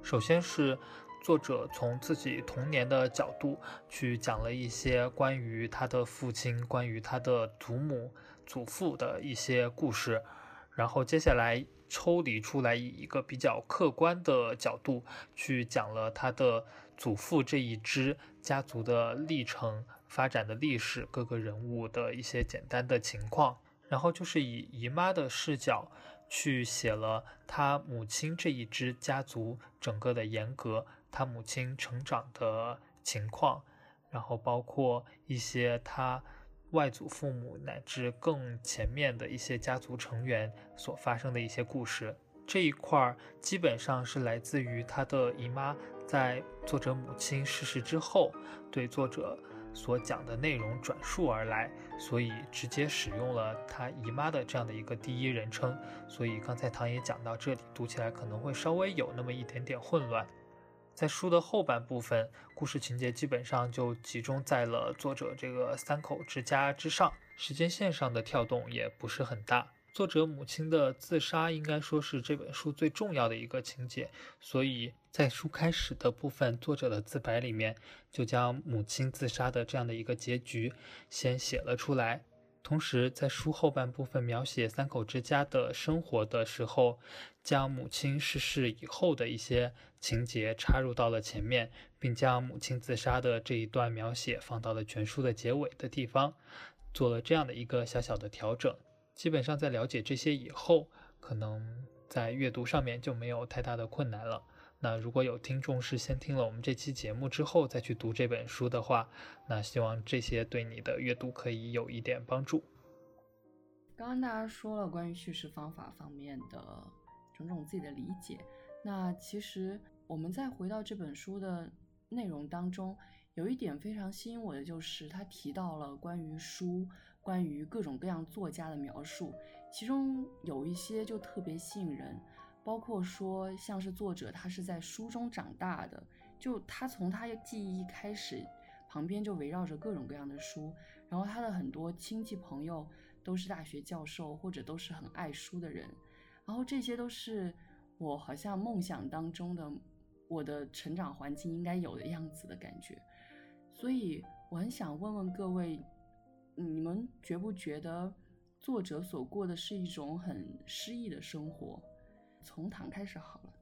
[SPEAKER 5] 首先是作者从自己童年的角度去讲了一些关于他的父亲、关于他的祖母、祖父的一些故事，然后接下来抽离出来，以一个比较客观的角度去讲了他的祖父这一支家族的历程。发展的历史，各个人物的一些简单的情况，然后就是以姨妈的视角去写了她母亲这一支家族整个的严格，她母亲成长的情况，然后包括一些她外祖父母乃至更前面的一些家族成员所发生的一些故事。这一块儿基本上是来自于她的姨妈在作者母亲逝世之后对作者。所讲的内容转述而来，所以直接使用了他姨妈的这样的一个第一人称。所以刚才唐也讲到这里，读起来可能会稍微有那么一点点混乱。在书的后半部分，故事情节基本上就集中在了作者这个三口之家之上，时间线上的跳动也不是很大。作者母亲的自杀应该说是这本书最重要的一个情节，所以在书开始的部分，作者的自白里面就将母亲自杀的这样的一个结局先写了出来。同时，在书后半部分描写三口之家的生活的时候，将母亲逝世以后的一些情节插入到了前面，并将母亲自杀的这一段描写放到了全书的结尾的地方，做了这样的一个小小的调整。基本上在了解这些以后，可能在阅读上面就没有太大的困难了。那如果有听众是先听了我们这期节目之后再去读这本书的话，那希望这些对你的阅读可以有一点帮助。
[SPEAKER 2] 刚刚大家说了关于叙事方法方面的种种自己的理解，那其实我们再回到这本书的内容当中，有一点非常吸引我的就是他提到了关于书。关于各种各样作家的描述，其中有一些就特别吸引人，包括说像是作者他是在书中长大的，就他从他的记忆开始，旁边就围绕着各种各样的书，然后他的很多亲戚朋友都是大学教授或者都是很爱书的人，然后这些都是我好像梦想当中的我的成长环境应该有的样子的感觉，所以我很想问问各位。你们觉不觉得作者所过的是一种很诗意的生活？从唐开始好了。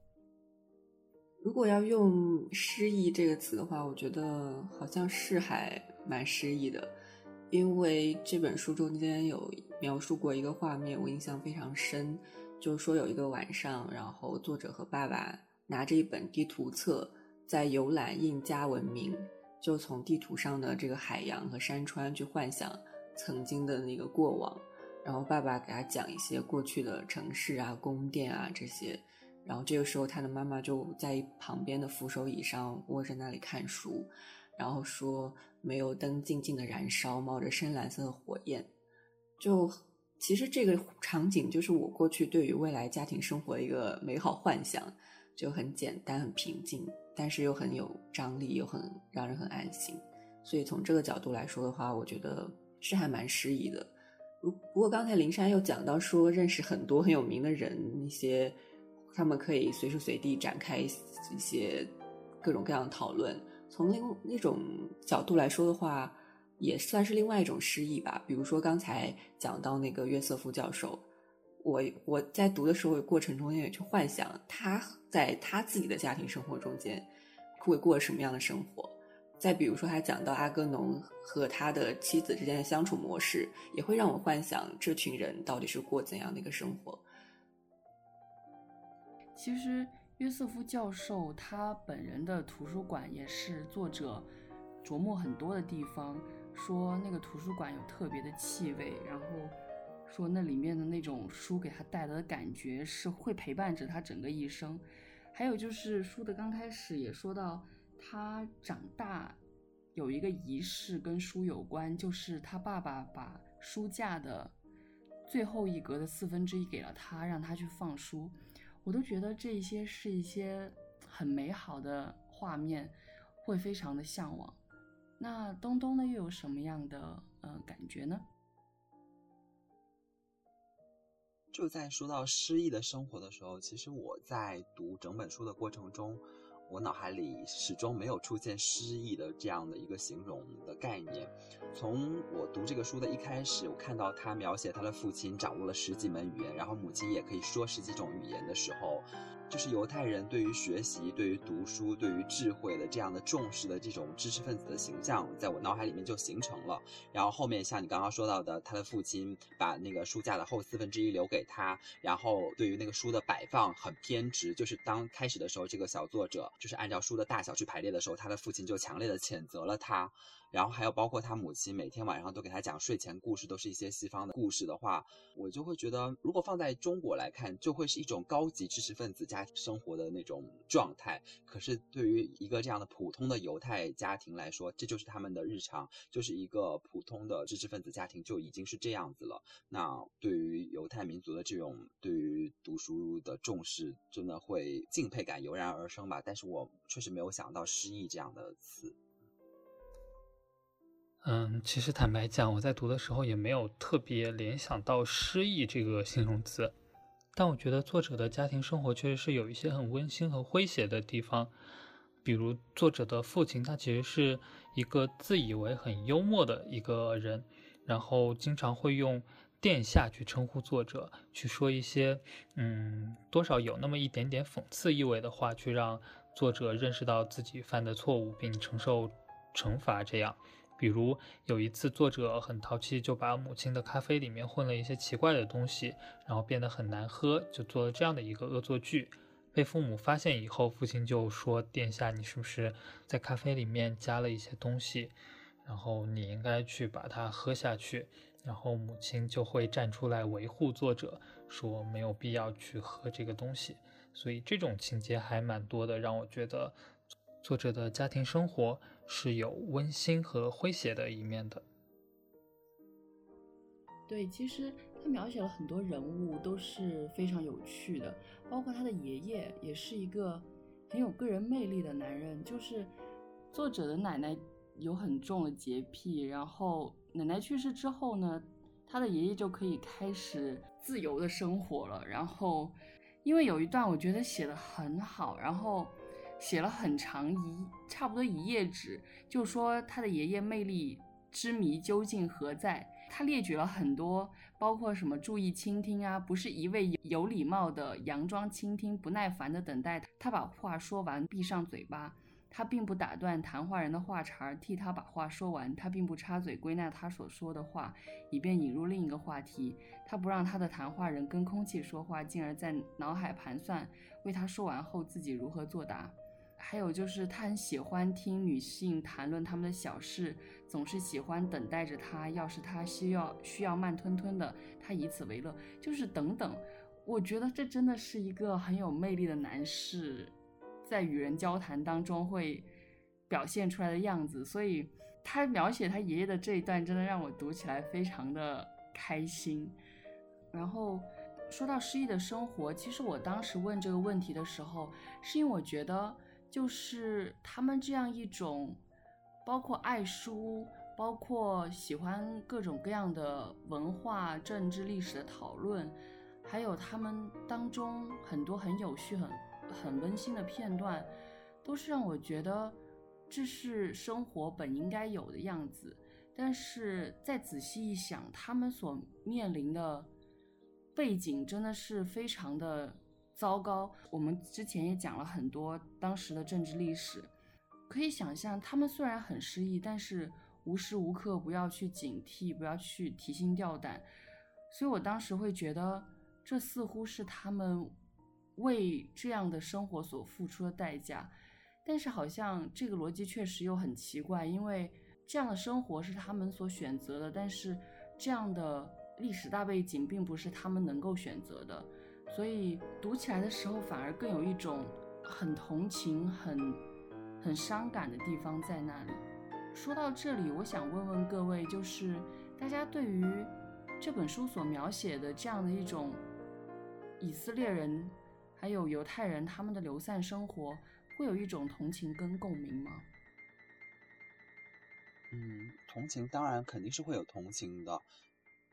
[SPEAKER 3] 如果要用诗意这个词的话，我觉得好像是还蛮诗意的，因为这本书中间有描述过一个画面，我印象非常深，就是说有一个晚上，然后作者和爸爸拿着一本地图册在游览印加文明。就从地图上的这个海洋和山川去幻想曾经的那个过往。然后爸爸给他讲一些过去的城市啊、宫殿啊这些。然后这个时候，他的妈妈就在旁边的扶手椅上窝在那里看书，然后说：“没有灯静静的燃烧，冒着深蓝色的火焰。”就其实这个场景就是我过去对于未来家庭生活的一个美好幻想，就很简单、很平静，但是又很有张力，又很让人很安心。所以从这个角度来说的话，我觉得是还蛮诗意的。如不过刚才林珊又讲到说，认识很多很有名的人，那些。他们可以随时随地展开一些各种各样的讨论。从另那种角度来说的话，也算是另外一种诗意吧。比如说刚才讲到那个约瑟夫教授，我我在读的时候过程中也去幻想他在他自己的家庭生活中间会过什么样的生活。再比如说他讲到阿戈农和他的妻子之间的相处模式，也会让我幻想这群人到底是过怎样的一个生活。
[SPEAKER 2] 其实约瑟夫教授他本人的图书馆也是作者琢磨很多的地方，说那个图书馆有特别的气味，然后说那里面的那种书给他带来的感觉是会陪伴着他整个一生。还有就是书的刚开始也说到，他长大有一个仪式跟书有关，就是他爸爸把书架的最后一格的四分之一给了他，让他去放书。我都觉得这些是一些很美好的画面，会非常的向往。那东东呢，又有什么样的呃感觉呢？
[SPEAKER 4] 就在说到失意的生活的时候，其实我在读整本书的过程中。我脑海里始终没有出现失意的这样的一个形容的概念。从我读这个书的一开始，我看到他描写他的父亲掌握了十几门语言，然后母亲也可以说十几种语言的时候。就是犹太人对于学习、对于读书、对于智慧的这样的重视的这种知识分子的形象，在我脑海里面就形成了。然后后面像你刚刚说到的，他的父亲把那个书架的后四分之一留给他，然后对于那个书的摆放很偏执。就是当开始的时候，这个小作者就是按照书的大小去排列的时候，他的父亲就强烈的谴责了他。然后还有包括他母亲每天晚上都给他讲睡前故事，都是一些西方的故事的话，我就会觉得，如果放在中国来看，就会是一种高级知识分子家庭生活的那种状态。可是对于一个这样的普通的犹太家庭来说，这就是他们的日常，就是一个普通的知识分子家庭就已经是这样子了。那对于犹太民族的这种对于读书的重视，真的会敬佩感油然而生吧。但是我确实没有想到失忆这样的词。
[SPEAKER 5] 嗯，其实坦白讲，我在读的时候也没有特别联想到失意这个形容词，但我觉得作者的家庭生活确实是有一些很温馨和诙谐的地方，比如作者的父亲，他其实是一个自以为很幽默的一个人，然后经常会用殿下去称呼作者，去说一些嗯多少有那么一点点讽刺意味的话，去让作者认识到自己犯的错误并承受惩罚，这样。比如有一次，作者很淘气，就把母亲的咖啡里面混了一些奇怪的东西，然后变得很难喝，就做了这样的一个恶作剧。被父母发现以后，父亲就说：“殿下，你是不是在咖啡里面加了一些东西？然后你应该去把它喝下去。”然后母亲就会站出来维护作者，说没有必要去喝这个东西。所以这种情节还蛮多的，让我觉得作者的家庭生活。是有温馨和诙谐的一面的。
[SPEAKER 2] 对，其实他描写了很多人物都是非常有趣的，包括他的爷爷也是一个很有个人魅力的男人。就是作者的奶奶有很重的洁癖，然后奶奶去世之后呢，他的爷爷就可以开始自由的生活了。然后，因为有一段我觉得写的很好，然后。写了很长一差不多一页纸，就说他的爷爷魅力之谜究竟何在？他列举了很多，包括什么注意倾听啊，不是一味有礼貌的佯装倾听，不耐烦的等待他把话说完，闭上嘴巴。他并不打断谈话人的话茬，替他把话说完。他并不插嘴归纳他所说的话，以便引入另一个话题。他不让他的谈话人跟空气说话，进而在脑海盘算为他说完后自己如何作答。还有就是他很喜欢听女性谈论他们的小事，总是喜欢等待着他。要是他需要需要慢吞吞的，他以此为乐，就是等等。我觉得这真的是一个很有魅力的男士，在与人交谈当中会表现出来的样子。所以他描写他爷爷的这一段，真的让我读起来非常的开心。然后说到诗意的生活，其实我当时问这个问题的时候，是因为我觉得，就是他们这样一种，包括爱书，包括喜欢各种各样的文化、政治、历史的讨论。还有他们当中很多很有趣、很很温馨的片段，都是让我觉得这是生活本应该有的样子。但是再仔细一想，他们所面临的背景真的是非常的糟糕。我们之前也讲了很多当时的政治历史，可以想象他们虽然很失意，但是无时无刻不要去警惕，不要去提心吊胆。所以我当时会觉得。这似乎是他们为这样的生活所付出的代价，但是好像这个逻辑确实又很奇怪，因为这样的生活是他们所选择的，但是这样的历史大背景并不是他们能够选择的，所以读起来的时候反而更有一种很同情、很很伤感的地方在那里。说到这里，我想问问各位，就是大家对于这本书所描写的这样的一种。以色列人还有犹太人，他们的流散生活会有一种同情跟共鸣吗？
[SPEAKER 4] 嗯，同情当然肯定是会有同情的，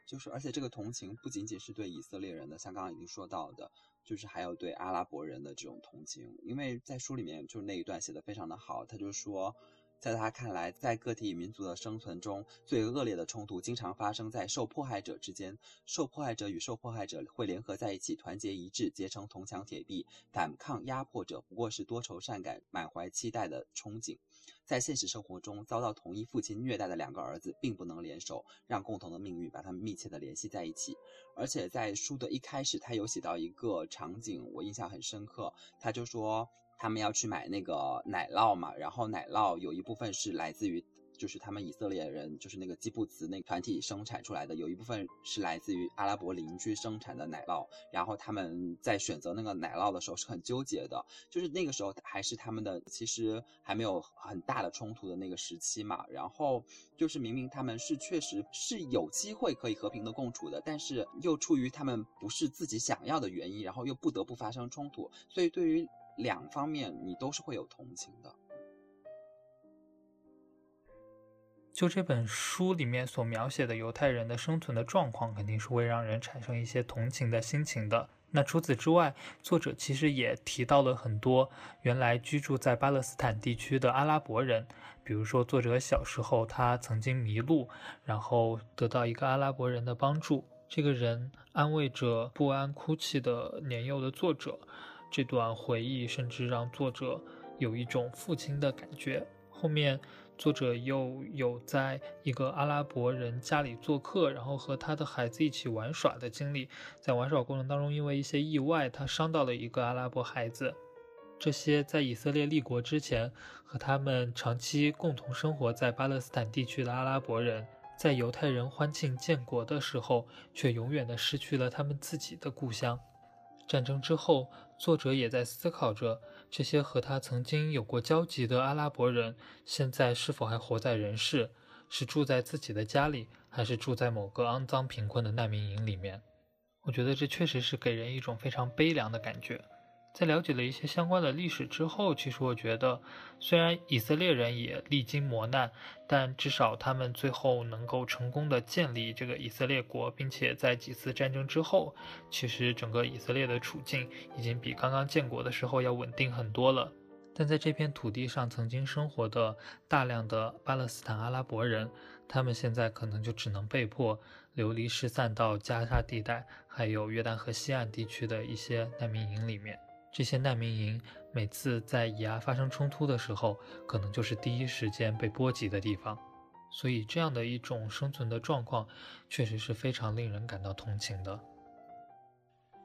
[SPEAKER 4] 就是而且这个同情不仅仅是对以色列人的，像刚刚已经说到的，就是还有对阿拉伯人的这种同情，因为在书里面就是那一段写的非常的好，他就说。在他看来，在个体与民族的生存中，最恶劣的冲突经常发生在受迫害者之间。受迫害者与受迫害者会联合在一起，团结一致，结成铜墙铁壁，反抗压迫者不过是多愁善感、满怀期待的憧憬。在现实生活中，遭到同一父亲虐待的两个儿子，并不能联手，让共同的命运把他们密切的联系在一起。而且在书的一开始，他有写到一个场景，我印象很深刻，他就说。他们要去买那个奶酪嘛，然后奶酪有一部分是来自于，就是他们以色列人，就是那个基布茨那个团体生产出来的，有一部分是来自于阿拉伯邻居生产的奶酪。然后他们在选择那个奶酪的时候是很纠结的，就是那个时候还是他们的其实还没有很大的冲突的那个时期嘛。然后就是明明他们是确实是有机会可以和平的共处的，但是又出于他们不是自己想要的原因，然后又不得不发生冲突。所以对于两方面你都是会有同情的。
[SPEAKER 5] 就这本书里面所描写的犹太人的生存的状况，肯定是会让人产生一些同情的心情的。那除此之外，作者其实也提到了很多原来居住在巴勒斯坦地区的阿拉伯人，比如说作者小时候他曾经迷路，然后得到一个阿拉伯人的帮助，这个人安慰着不安哭泣的年幼的作者。这段回忆甚至让作者有一种父亲的感觉。后面，作者又有在一个阿拉伯人家里做客，然后和他的孩子一起玩耍的经历。在玩耍过程当中，因为一些意外，他伤到了一个阿拉伯孩子。这些在以色列立国之前和他们长期共同生活在巴勒斯坦地区的阿拉伯人，在犹太人欢庆建国的时候，却永远的失去了他们自己的故乡。战争之后。作者也在思考着，这些和他曾经有过交集的阿拉伯人，现在是否还活在人世？是住在自己的家里，还是住在某个肮脏贫困的难民营里面？我觉得这确实是给人一种非常悲凉的感觉。在了解了一些相关的历史之后，其实我觉得，虽然以色列人也历经磨难，但至少他们最后能够成功的建立这个以色列国，并且在几次战争之后，其实整个以色列的处境已经比刚刚建国的时候要稳定很多了。但在这片土地上曾经生活的大量的巴勒斯坦阿拉伯人，他们现在可能就只能被迫流离失散到加沙地带，还有约旦河西岸地区的一些难民营里面。这些难民营每次在以阿发生冲突的时候，可能就是第一时间被波及的地方，所以这样的一种生存的状况，确实是非常令人感到同情的。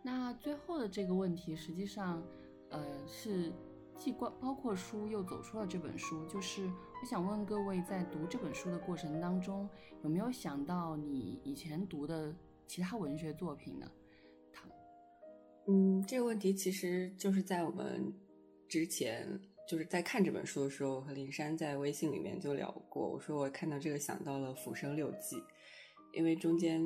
[SPEAKER 2] 那最后的这个问题，实际上，呃，是既关包括书，又走出了这本书。就是我想问各位，在读这本书的过程当中，有没有想到你以前读的其他文学作品呢？
[SPEAKER 3] 嗯，这个问题其实就是在我们之前就是在看这本书的时候，我和林珊在微信里面就聊过。我说我看到这个想到了《浮生六记》，因为中间，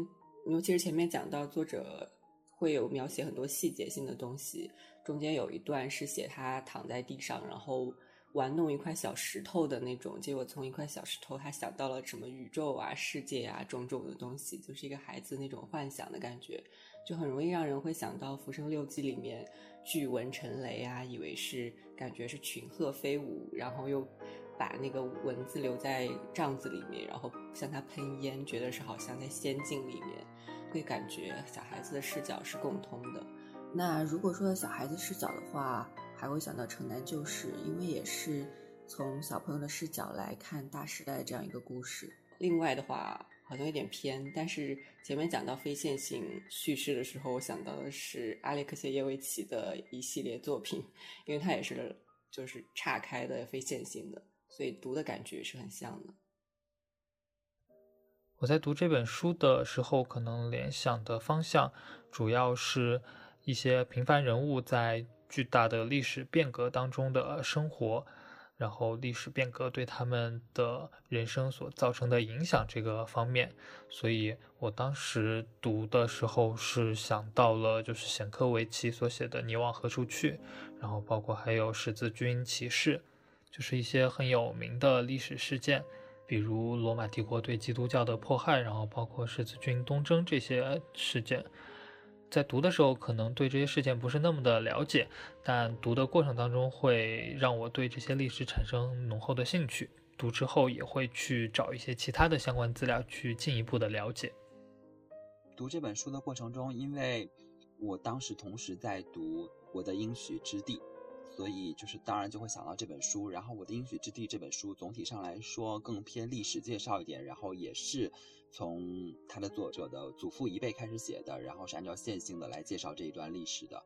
[SPEAKER 3] 尤其是前面讲到作者会有描写很多细节性的东西。中间有一段是写他躺在地上，然后玩弄一块小石头的那种。结果从一块小石头，他想到了什么宇宙啊、世界啊种种的东西，就是一个孩子那种幻想的感觉，就很容易让人会想到《浮生六记》里面巨蚊成雷啊，以为是感觉是群鹤飞舞，然后又把那个蚊子留在帐子里面，然后向它喷烟，觉得是好像在仙境里面，会感觉小孩子的视角是共通的。那如果说小孩子视角的话，还会想到《城南旧事》，因为也是从小朋友的视角来看大时代这样一个故事。另外的话，好像有点偏，但是前面讲到非线性叙事的时候，我想到的是阿列克谢耶维奇的一系列作品，因为他也是就是岔开的非线性的，所以读的感觉是很像的。
[SPEAKER 5] 我在读这本书的时候，可能联想的方向主要是。一些平凡人物在巨大的历史变革当中的生活，然后历史变革对他们的人生所造成的影响这个方面，所以我当时读的时候是想到了就是显克维奇所写的《你往何处去》，然后包括还有十字军骑士，就是一些很有名的历史事件，比如罗马帝国对基督教的迫害，然后包括十字军东征这些事件。在读的时候，可能对这些事件不是那么的了解，但读的过程当中会让我对这些历史产生浓厚的兴趣。读之后也会去找一些其他的相关资料去进一步的了解。
[SPEAKER 4] 读这本书的过程中，因为我当时同时在读《我的应许之地》，所以就是当然就会想到这本书。然后，《我的应许之地》这本书总体上来说更偏历史介绍一点，然后也是。从他的作者的祖父一辈开始写的，然后是按照线性的来介绍这一段历史的，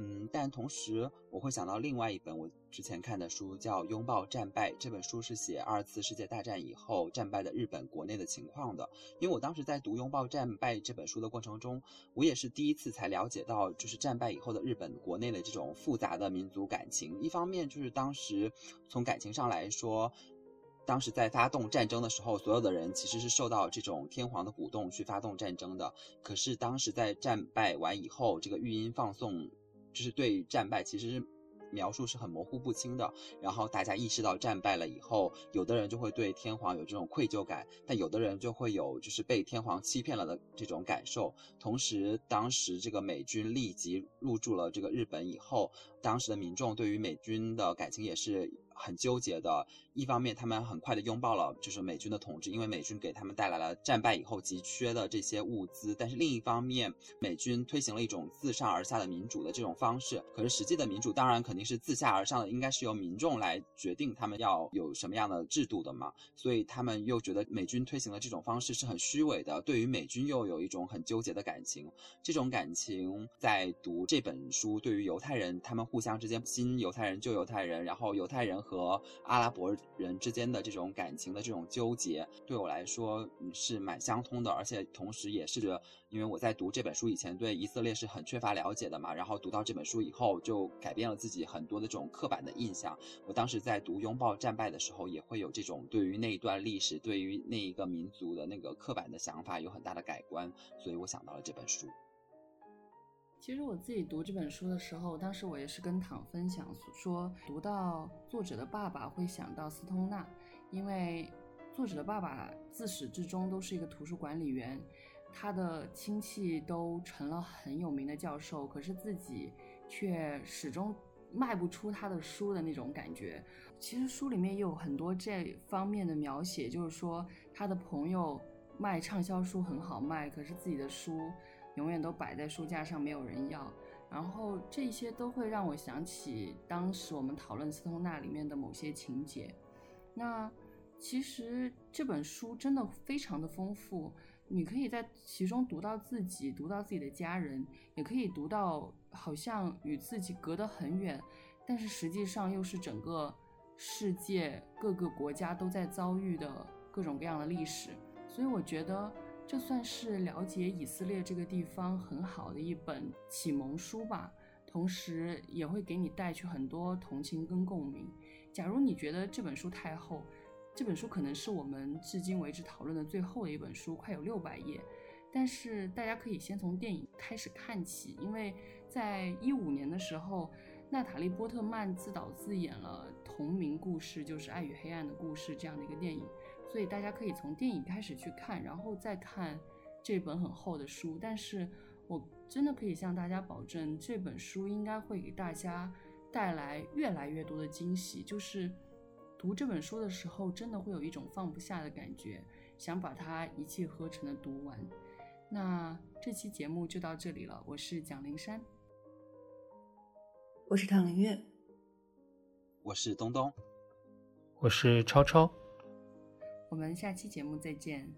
[SPEAKER 4] 嗯，但同时我会想到另外一本我之前看的书，叫《拥抱战败》。这本书是写二次世界大战以后战败的日本国内的情况的。因为我当时在读《拥抱战败》这本书的过程中，我也是第一次才了解到，就是战败以后的日本国内的这种复杂的民族感情。一方面就是当时从感情上来说。当时在发动战争的时候，所有的人其实是受到这种天皇的鼓动去发动战争的。可是当时在战败完以后，这个语音放送就是对战败其实是描述是很模糊不清的。然后大家意识到战败了以后，有的人就会对天皇有这种愧疚感，但有的人就会有就是被天皇欺骗了的这种感受。同时，当时这个美军立即入驻了这个日本以后，当时的民众对于美军的感情也是。很纠结的，一方面他们很快的拥抱了就是美军的统治，因为美军给他们带来了战败以后急缺的这些物资。但是另一方面，美军推行了一种自上而下的民主的这种方式。可是实际的民主当然肯定是自下而上的，应该是由民众来决定他们要有什么样的制度的嘛。所以他们又觉得美军推行的这种方式是很虚伪的，对于美军又有一种很纠结的感情。这种感情在读这本书，对于犹太人他们互相之间新犹太人旧犹太人，然后犹太人。和阿拉伯人之间的这种感情的这种纠结，对我来说是蛮相通的，而且同时也是着，因为我在读这本书以前对以色列是很缺乏了解的嘛，然后读到这本书以后，就改变了自己很多的这种刻板的印象。我当时在读《拥抱战败》的时候，也会有这种对于那一段历史、对于那一个民族的那个刻板的想法有很大的改观，所以我想到了这本书。
[SPEAKER 2] 其实我自己读这本书的时候，当时我也是跟唐分享说，读到作者的爸爸会想到斯通纳，因为作者的爸爸自始至终都是一个图书管理员，他的亲戚都成了很有名的教授，可是自己却始终卖不出他的书的那种感觉。其实书里面也有很多这方面的描写，就是说他的朋友卖畅销书很好卖，可是自己的书。永远都摆在书架上，没有人要。然后这些都会让我想起当时我们讨论斯通纳里面的某些情节。那其实这本书真的非常的丰富，你可以在其中读到自己，读到自己的家人，也可以读到好像与自己隔得很远，但是实际上又是整个世界各个国家都在遭遇的各种各样的历史，所以我觉得这算是了解以色列这个地方很好的一本启蒙书吧，同时也会给你带去很多同情跟共鸣。假如你觉得这本书太厚，这本书可能是我们至今为止讨论的最后的一本书，快有六百页。但是大家可以先从电影开始看起，因为在一五年的时候。娜塔莉·波特曼自导自演了同名故事，就是《爱与黑暗的故事》这样的一个电影，所以大家可以从电影开始去看，然后再看这本很厚的书。但是我真的可以向大家保证，这本书应该会给大家带来越来越多的惊喜。就是读这本书的时候，真的会有一种放不下的感觉，想把它一气呵成的读完。那这期节目就到这里了，我是蒋灵山。
[SPEAKER 3] 我是唐灵月，
[SPEAKER 4] 我是东东，
[SPEAKER 5] 我是超超，
[SPEAKER 2] 我们下期节目再见。